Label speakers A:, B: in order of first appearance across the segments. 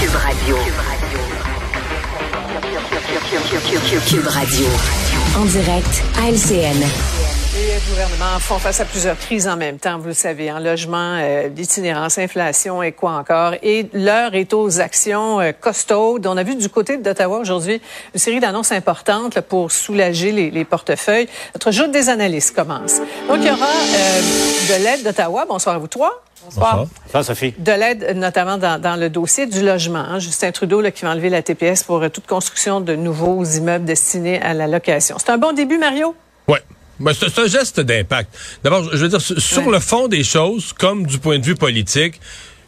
A: Cube Radio. Cube Radio. En direct à LCN.
B: Les gouvernements font face à plusieurs crises en même temps, vous le savez, en logement, euh, l'itinérance, inflation et quoi encore. Et l'heure est aux actions euh, costaudes. On a vu du côté d'Ottawa aujourd'hui une série d'annonces importantes là, pour soulager les, les, portefeuilles. Notre joute des analystes commence. Donc, il y aura euh, de l'aide d'Ottawa. Bonsoir à vous trois.
C: Bonsoir. Bonsoir, Sophie.
B: De l'aide, notamment dans, dans, le dossier du logement. Hein. Justin Trudeau là, qui va enlever la TPS pour euh, toute construction de nouveaux immeubles destinés à la location. C'est un bon début, Mario?
D: Ouais. Ben, c'est un geste d'impact. D'abord, je veux dire, sur ouais. le fond des choses, comme du point de vue politique,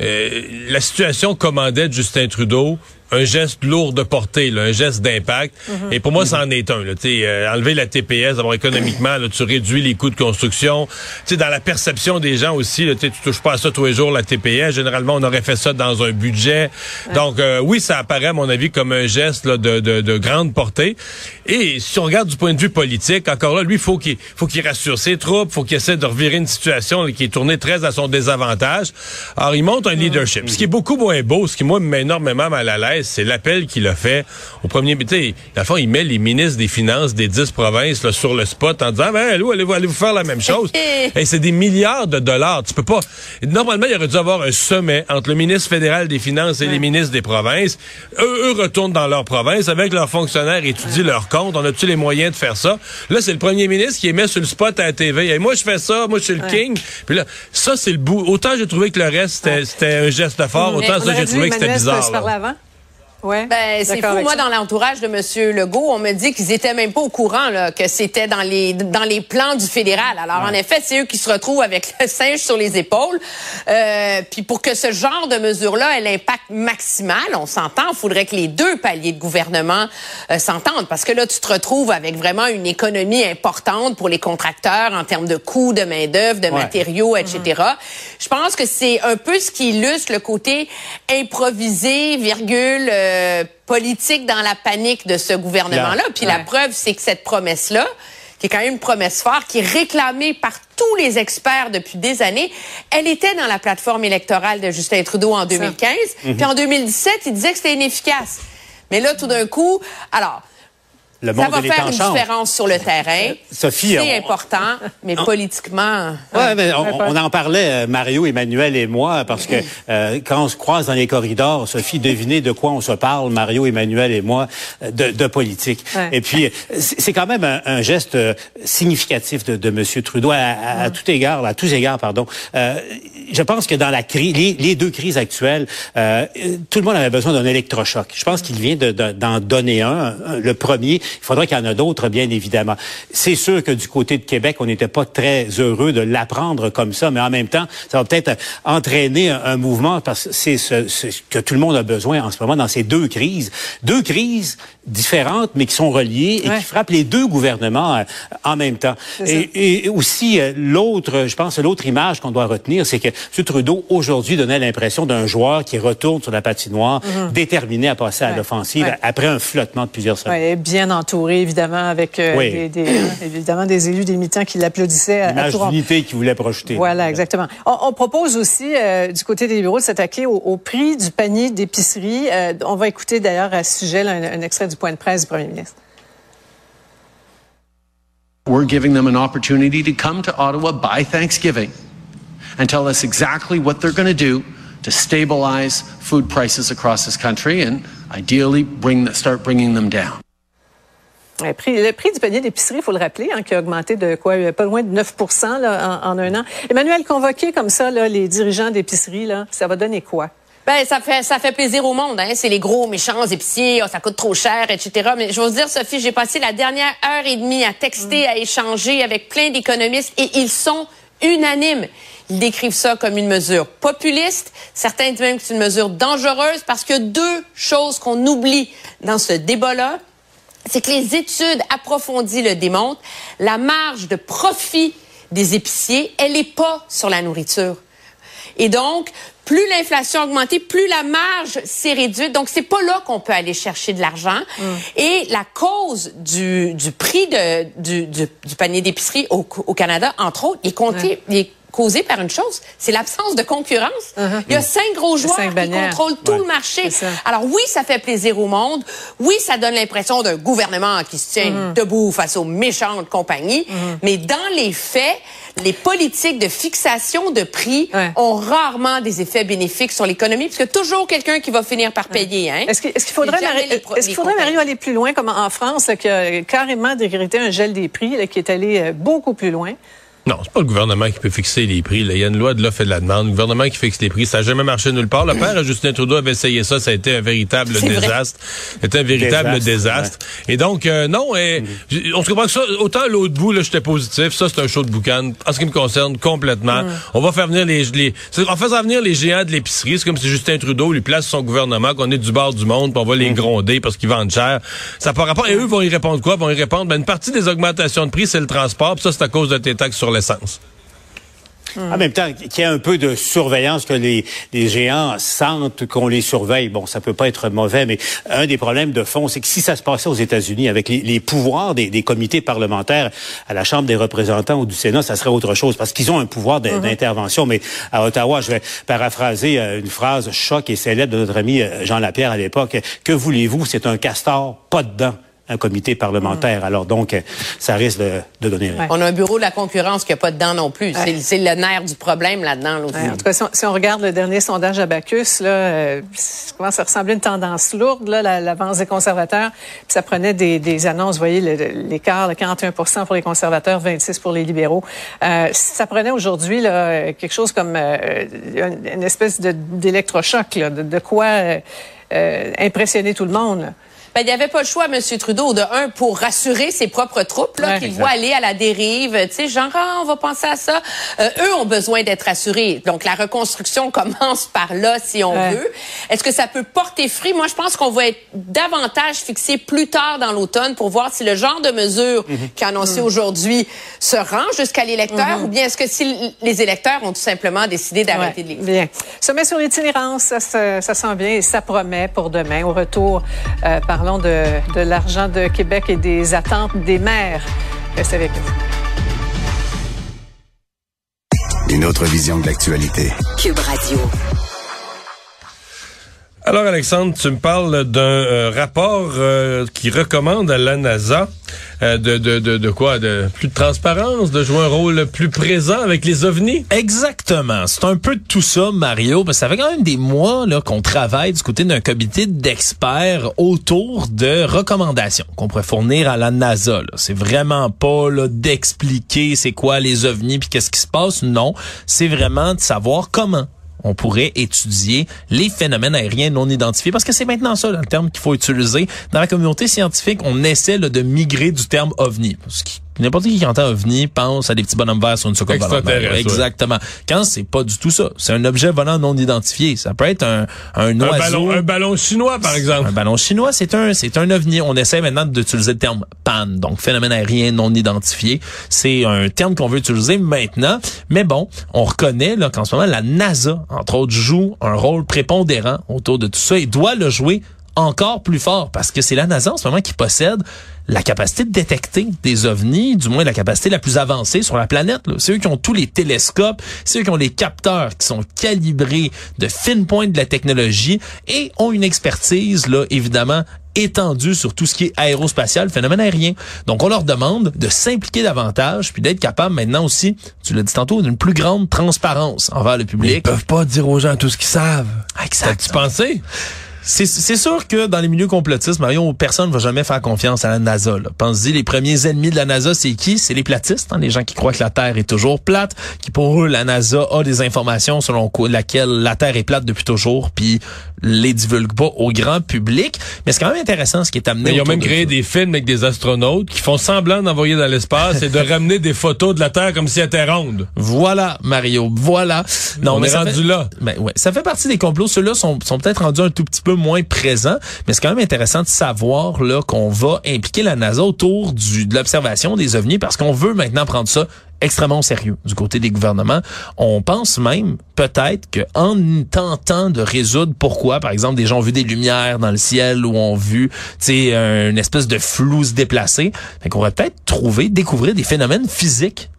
D: euh, la situation commandait de Justin Trudeau un geste lourd de portée, là, un geste d'impact. Mm -hmm. Et pour moi, c'en est un. Là, euh, enlever la TPS, d'abord économiquement, là, tu réduis les coûts de construction. sais, dans la perception des gens aussi, là, tu touches pas à ça tous les jours, la TPS. Généralement, on aurait fait ça dans un budget. Ouais. Donc, euh, oui, ça apparaît, à mon avis, comme un geste là, de, de, de, grande portée. Et si on regarde du point de vue politique, encore là, lui, faut qu'il faut qu'il rassure ses troupes, faut qu'il essaie de revirer une situation là, qui est tournée très à son désavantage. Alors, il monte un leadership. Mm -hmm. Ce qui est beaucoup moins beau, ce qui, moi, me met énormément mal à l'aise, c'est l'appel qu'il a fait au premier. Tu sais, le fond, il met les ministres des Finances des dix provinces là, sur le spot en disant, ben, allez, allez, allez vous faire la même chose? Et c'est des milliards de dollars. Tu peux pas. Normalement, il aurait dû avoir un sommet entre le ministre fédéral des Finances et ouais. les ministres des provinces. Eux, eux retournent dans leur province avec leurs fonctionnaires, étudient ouais. leurs comptes. On a-tu les moyens de faire ça? Là, c'est le premier ministre qui est mis sur le spot à la TV. Et moi, je fais ça, moi, je suis le ouais. king. Puis là, ça, c'est le bout. Autant j'ai trouvé que le reste, c'était un geste fort, autant ça, j'ai trouvé que c'était bizarre.
E: Ouais. Ben, c'est fou. Moi, ça. dans l'entourage de M. Legault, on me dit qu'ils étaient même pas au courant là, que c'était dans les dans les plans du fédéral. Alors, ouais. en effet, c'est eux qui se retrouvent avec le singe sur les épaules. Euh, puis pour que ce genre de mesure-là ait l'impact maximal, on s'entend, il faudrait que les deux paliers de gouvernement euh, s'entendent. Parce que là, tu te retrouves avec vraiment une économie importante pour les contracteurs en termes de coûts de main-d'œuvre, de ouais. matériaux, etc. Mm -hmm. Je pense que c'est un peu ce qui illustre le côté improvisé, virgule, euh, politique dans la panique de ce gouvernement-là. Puis ouais. la preuve, c'est que cette promesse-là, qui est quand même une promesse forte, qui est réclamée par tous les experts depuis des années, elle était dans la plateforme électorale de Justin Trudeau en 2015. Mm -hmm. Puis en 2017, il disait que c'était inefficace. Mais là, tout d'un coup, alors...
C: Le monde
E: ça va faire une
C: change.
E: différence sur le terrain.
C: Sophie,
E: c'est important, mais
C: on,
E: politiquement.
C: Ouais, mais on, on, en parlait, Mario, Emmanuel et moi, parce que euh, quand on se croise dans les corridors, Sophie, devinez de quoi on se parle, Mario, Emmanuel et moi, de, de politique. Ouais. Et puis, c'est quand même un, un, geste significatif de, de M. Trudeau à, à, à, tout égard, à tous égards, pardon. Euh, je pense que dans la crise, les, les, deux crises actuelles, euh, tout le monde avait besoin d'un électrochoc. Je pense qu'il vient d'en de, de, donner un, le premier. Il faudra qu'il y en a d'autres, bien évidemment. C'est sûr que du côté de Québec, on n'était pas très heureux de l'apprendre comme ça, mais en même temps, ça va peut-être entraîner un, un, mouvement parce que c'est ce, ce, que tout le monde a besoin en ce moment dans ces deux crises. Deux crises différentes, mais qui sont reliées et ouais. qui frappent les deux gouvernements euh, en même temps. Et, et, aussi, euh, l'autre, je pense, l'autre image qu'on doit retenir, c'est que M. Trudeau, aujourd'hui, donnait l'impression d'un joueur qui retourne sur la patinoire, mm -hmm. déterminé à passer ouais. à l'offensive ouais. après un flottement de plusieurs semaines.
B: Bien entouré, évidemment, avec euh, oui. des, des, évidemment des élus, des militants qui l'applaudissaient.
C: L'image d'unité qu'ils voulaient projeter.
B: Voilà, exactement. On, on propose aussi, euh, du côté des bureaux, de s'attaquer au, au, prix du panier d'épicerie. Euh, on va écouter d'ailleurs à ce sujet là, un, un extrait du point de presse du premier ministre.
F: We're giving them an opportunity to come to Ottawa by Thanksgiving and tell us exactly what they're going to do to stabilize food prices across this country and ideally bring the, start bringing them down.
B: Le prix, le prix du panier d'épicerie, il faut le rappeler, hein, qui a augmenté de quoi, pas loin de 9 là, en, en, un an. Emmanuel, convoqué comme ça là, les dirigeants d'épicerie, ça va donner quoi?
E: Ben, ça fait ça fait plaisir au monde, hein. C'est les gros méchants épiciers, oh, ça coûte trop cher, etc. Mais je veux dire, Sophie, j'ai passé la dernière heure et demie à texter, mmh. à échanger avec plein d'économistes et ils sont unanimes. Ils décrivent ça comme une mesure populiste. Certains disent même que c'est une mesure dangereuse parce que deux choses qu'on oublie dans ce débat-là, c'est que les études approfondies le démontrent. La marge de profit des épiciers, elle n'est pas sur la nourriture. Et donc, plus l'inflation a augmenté, plus la marge s'est réduite. Donc, c'est pas là qu'on peut aller chercher de l'argent. Mm. Et la cause du, du prix de, du, du, du, panier d'épicerie au, au, Canada, entre autres, est compté, ouais. est causée par une chose, c'est l'absence de concurrence. Uh-huh. Il y a cinq gros joueurs qui contrôlent tout le marché. Alors oui, ça fait plaisir au monde. Oui, ça donne l'impression d'un gouvernement qui se tient uh-huh. debout face aux méchantes compagnies. Uh-huh. Mais dans les faits, les politiques de fixation de prix ont rarement des effets bénéfiques sur l'économie, puisque toujours quelqu'un qui va finir par payer. Hein?
B: Est-ce qu'il faudrait, est-ce qu'il faudrait Mario, aller plus loin, comme en France, qui a carrément décrété un gel des prix, qui est allé euh, beaucoup plus loin?
D: Non, c'est pas le gouvernement qui peut fixer les prix. Il y a une loi de l'offre et de la demande. Le gouvernement qui fixe les prix, ça n'a jamais marché nulle part. Le père Justin Trudeau avait essayé ça, ça a été un véritable désastre. C'était un véritable désastre. Et donc, euh, non, et, on se comprend que ça, autant l'autre bout, là, j'étais positif. Ça, c'est un show de boucan. En ce qui me concerne, complètement. On va faire venir les, les en faisant venir les géants de l'épicerie, c'est comme si Justin Trudeau lui place son gouvernement, qu'on est du bord du monde, puis on va les mm. gronder parce qu'ils vendent cher. Ça par rapport. Et eux vont y répondre quoi? Vont y répondre, ben, une partie des augmentations de prix, c'est le transport, puis ça, c'est à cause de tes taxes sur l'essence.
C: En même temps, qu'il y ait un peu de surveillance, que les, les géants sentent qu'on les surveille. Bon, ça peut pas être mauvais, mais un des problèmes de fond, c'est que si ça se passait aux États-Unis avec les, les pouvoirs des, des, comités parlementaires à la Chambre des représentants ou du Sénat, ça serait autre chose, parce qu'ils ont un pouvoir mm-hmm. d'intervention. Mais à Ottawa, je vais paraphraser euh, une phrase choc et célèbre de notre ami euh, Jean Lapierre à l'époque. Que voulez-vous? C'est un castor, pas dedans un comité parlementaire. Alors donc, ça risque de, de donner.
E: On a un bureau de la concurrence qui n'a pas dedans non plus. C'est le nerf du problème là-dedans.
B: en tout cas, si on, regarde le dernier sondage à Bacchus, là, euh, ça commence à ressembler à une tendance lourde, là, l'avance des conservateurs. Puis ça prenait des, des annonces, vous voyez, l'écart, le, 41 pour les conservateurs, 26 pour les libéraux. Euh, ça prenait aujourd'hui là, quelque chose comme euh, une, espèce d'électrochoc, de, de, quoi euh, impressionner tout le monde.
E: Ben, il n'y avait pas le choix, M. Trudeau, de un, pour rassurer ses propres troupes, là, qu'il voit aller à la dérive. Tu sais, genre, ah, on va penser à ça. Euh, eux ont besoin d'être rassurés. Donc, la reconstruction commence par là, si on veut. Est-ce que ça peut porter fruit? Moi, je pense qu'on va être davantage fixé plus tard dans l'automne pour voir si le genre de mesure mm -hmm. qui est annoncé mhm. aujourd'hui se rend jusqu'à l'électeur mhm. ou bien est-ce que si les électeurs ont tout simplement décidé d'arrêter de les
B: Bien. Sommet sur l'itinérance, ça, ça, ça sent bien et ça promet pour demain. Au retour, euh, par de, de l'argent de Québec et des attentes des maires. Restez avec nous.
G: Une autre vision de l'actualité.
A: Cube Radio.
D: Alors Alexandre, tu me parles d'un euh, rapport euh, qui recommande à la NASA euh, de, de, de, de, quoi? De plus de transparence, de jouer un rôle plus présent avec les ovnis?
H: Exactement. C'est un peu de tout ça, Mario. Parce ça fait quand même des mois là qu'on travaille du côté d'un comité d'experts autour de recommandations qu'on pourrait fournir à la NASA. C'est vraiment pas d'expliquer c'est quoi les ovnis puis qu'est-ce qui se passe. Non, c'est vraiment de savoir comment on pourrait étudier les phénomènes aériens non identifiés parce que c'est maintenant ça le terme qu'il faut utiliser. Dans la communauté scientifique, on essaie de migrer du terme ovni. N'importe qui qui entend OVNI pense à des petits bonhommes verts sur une soucoupe volante. Exactement. Quand c'est pas du tout ça. C'est un objet volant non identifié. Ça peut être un, un oiseau.
D: Ballon, un ballon chinois, par exemple.
H: Un ballon chinois, c'est un, c'est un OVNI. On essaie maintenant d'utiliser le terme PAN. Donc, phénomène aérien non identifié. C'est un terme qu'on veut utiliser maintenant. Mais bon, on reconnaît, là, qu'en ce moment, la NASA, entre autres, joue un rôle prépondérant autour de tout ça et doit le jouer encore plus fort parce que c'est la NASA en ce moment qui possède la capacité de détecter des ovnis, du moins la capacité la plus avancée sur la planète. C'est eux qui ont tous les télescopes, c'est eux qui ont les capteurs qui sont calibrés de fine pointe de la technologie et ont une expertise, là, évidemment, étendue sur tout ce qui est aérospatial, phénomène aérien. Donc, on leur demande de s'impliquer davantage, puis d'être capable maintenant aussi, tu l'as dit tantôt, d'une plus grande transparence envers le public.
D: ils peuvent pas dire aux gens tout ce qu'ils savent.
H: Exact.
D: tu pensé?
H: C'est sûr que dans les milieux complotistes, Marion, personne ne va jamais faire confiance à la NASA. Pense-y, les premiers ennemis de la NASA, c'est qui? C'est les platistes, hein, les gens qui croient que la Terre est toujours plate, qui pour eux, la NASA a des informations selon laquelle la Terre est plate depuis toujours, puis les divulgue pas au grand public. Mais c'est quand même intéressant ce qui est amené.
D: ils ont même créé des films avec des astronautes qui font semblant d'envoyer dans l'espace et de ramener des photos de la Terre comme si elle était ronde.
H: Voilà, Mario, voilà.
D: Non, on est rendu là.
H: Ben, ouais, ça fait partie des complots. Ceux-là sont, sont peut-être rendus un tout petit peu moins présent, mais c'est quand même intéressant de savoir là qu'on va impliquer la NASA autour du, de l'observation des ovnis parce qu'on veut maintenant prendre ça extrêmement sérieux du côté des gouvernements. On pense même peut-être qu'en tentant de résoudre pourquoi, par exemple, des gens ont vu des lumières dans le ciel ou ont vu, tu une espèce de flou se déplacer, qu'on va peut-être trouver, découvrir des phénomènes physiques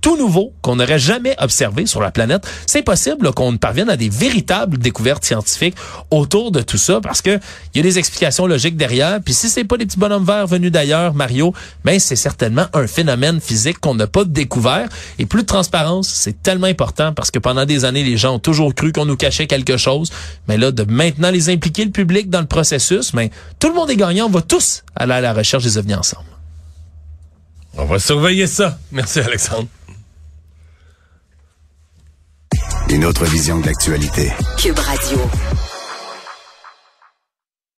H: tout nouveau qu'on n'aurait jamais observé sur la planète. C'est possible qu'on parvienne à des véritables découvertes scientifiques autour de tout ça parce que il y a des explications logiques derrière. Puis si c'est pas des petits bonhommes verts venus d'ailleurs, Mario, ben, c'est certainement un phénomène physique qu'on n'a pas découvert. Et plus de transparence, c'est tellement important parce que pendant des années, les gens ont toujours cru qu'on nous cachait quelque chose. Mais là, de maintenant les impliquer le public dans le processus, mais tout le monde est gagnant. On va tous aller à la recherche des ovnis ensemble.
D: On va surveiller ça. Merci, Alexandre.
G: Une autre vision de l'actualité.
A: Cube Radio.